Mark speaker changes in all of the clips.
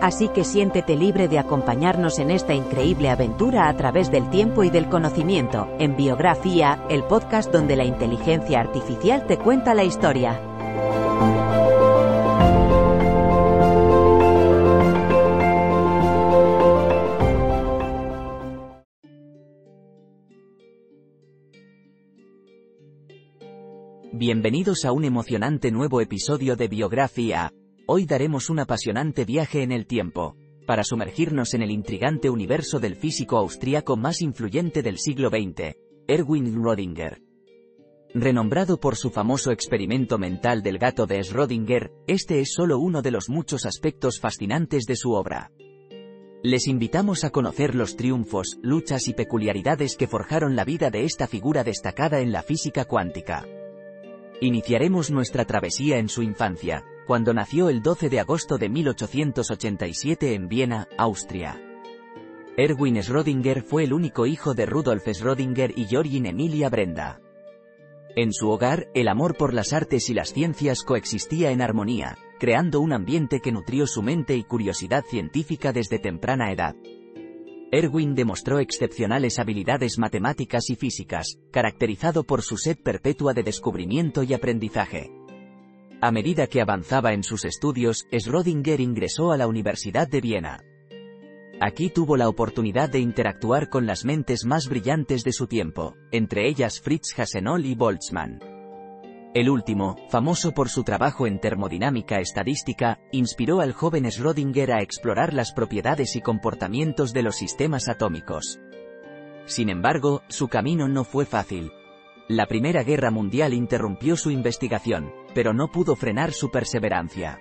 Speaker 1: Así que siéntete libre de acompañarnos en esta increíble aventura a través del tiempo y del conocimiento, en Biografía, el podcast donde la inteligencia artificial te cuenta la historia.
Speaker 2: Bienvenidos a un emocionante nuevo episodio de Biografía. Hoy daremos un apasionante viaje en el tiempo, para sumergirnos en el intrigante universo del físico austríaco más influyente del siglo XX, Erwin Schrödinger. Renombrado por su famoso experimento mental del gato de Schrödinger, este es solo uno de los muchos aspectos fascinantes de su obra. Les invitamos a conocer los triunfos, luchas y peculiaridades que forjaron la vida de esta figura destacada en la física cuántica. Iniciaremos nuestra travesía en su infancia, cuando nació el 12 de agosto de 1887 en Viena, Austria. Erwin Schrödinger fue el único hijo de Rudolf Schrödinger y Georgine Emilia Brenda. En su hogar, el amor por las artes y las ciencias coexistía en armonía, creando un ambiente que nutrió su mente y curiosidad científica desde temprana edad. Erwin demostró excepcionales habilidades matemáticas y físicas, caracterizado por su sed perpetua de descubrimiento y aprendizaje. A medida que avanzaba en sus estudios, Schrödinger ingresó a la Universidad de Viena. Aquí tuvo la oportunidad de interactuar con las mentes más brillantes de su tiempo, entre ellas Fritz Hassenol y Boltzmann. El último, famoso por su trabajo en termodinámica estadística, inspiró al joven Schrödinger a explorar las propiedades y comportamientos de los sistemas atómicos. Sin embargo, su camino no fue fácil. La Primera Guerra Mundial interrumpió su investigación, pero no pudo frenar su perseverancia.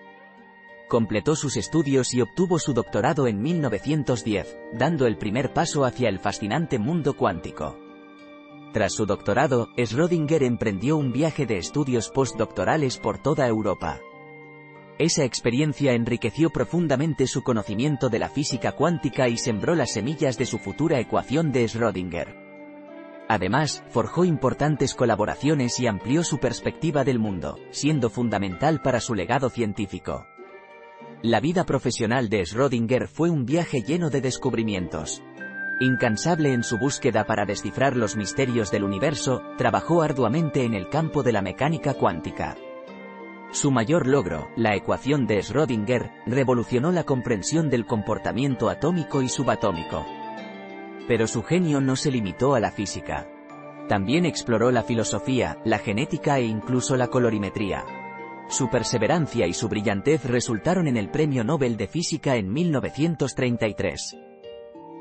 Speaker 2: Completó sus estudios y obtuvo su doctorado en 1910, dando el primer paso hacia el fascinante mundo cuántico. Tras su doctorado, Schrödinger emprendió un viaje de estudios postdoctorales por toda Europa. Esa experiencia enriqueció profundamente su conocimiento de la física cuántica y sembró las semillas de su futura ecuación de Schrödinger. Además, forjó importantes colaboraciones y amplió su perspectiva del mundo, siendo fundamental para su legado científico. La vida profesional de Schrödinger fue un viaje lleno de descubrimientos. Incansable en su búsqueda para descifrar los misterios del universo, trabajó arduamente en el campo de la mecánica cuántica. Su mayor logro, la ecuación de Schrödinger, revolucionó la comprensión del comportamiento atómico y subatómico. Pero su genio no se limitó a la física. También exploró la filosofía, la genética e incluso la colorimetría. Su perseverancia y su brillantez resultaron en el Premio Nobel de Física en 1933.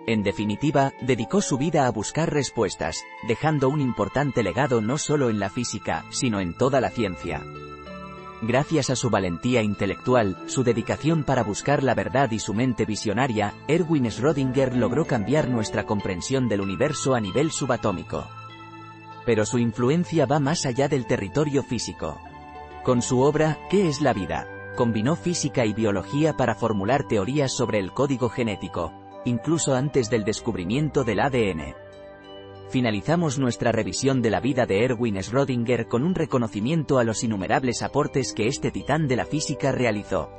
Speaker 2: En definitiva, dedicó su vida a buscar respuestas, dejando un importante legado no solo en la física, sino en toda la ciencia. Gracias a su valentía intelectual, su dedicación para buscar la verdad y su mente visionaria, Erwin Schrödinger logró cambiar nuestra comprensión del universo a nivel subatómico. Pero su influencia va más allá del territorio físico. Con su obra, ¿Qué es la vida? combinó física y biología para formular teorías sobre el código genético, incluso antes del descubrimiento del ADN. Finalizamos nuestra revisión de la vida de Erwin Schrödinger con un reconocimiento a los innumerables aportes que este titán de la física realizó.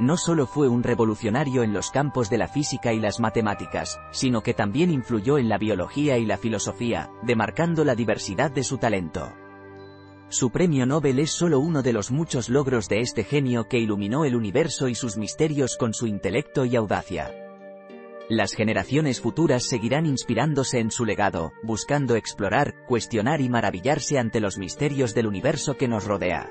Speaker 2: No solo fue un revolucionario en los campos de la física y las matemáticas, sino que también influyó en la biología y la filosofía, demarcando la diversidad de su talento. Su premio Nobel es solo uno de los muchos logros de este genio que iluminó el universo y sus misterios con su intelecto y audacia. Las generaciones futuras seguirán inspirándose en su legado, buscando explorar, cuestionar y maravillarse ante los misterios del universo que nos rodea.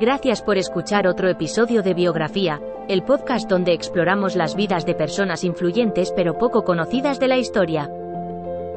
Speaker 3: Gracias por escuchar otro episodio de Biografía, el podcast donde exploramos las vidas de personas influyentes pero poco conocidas de la historia.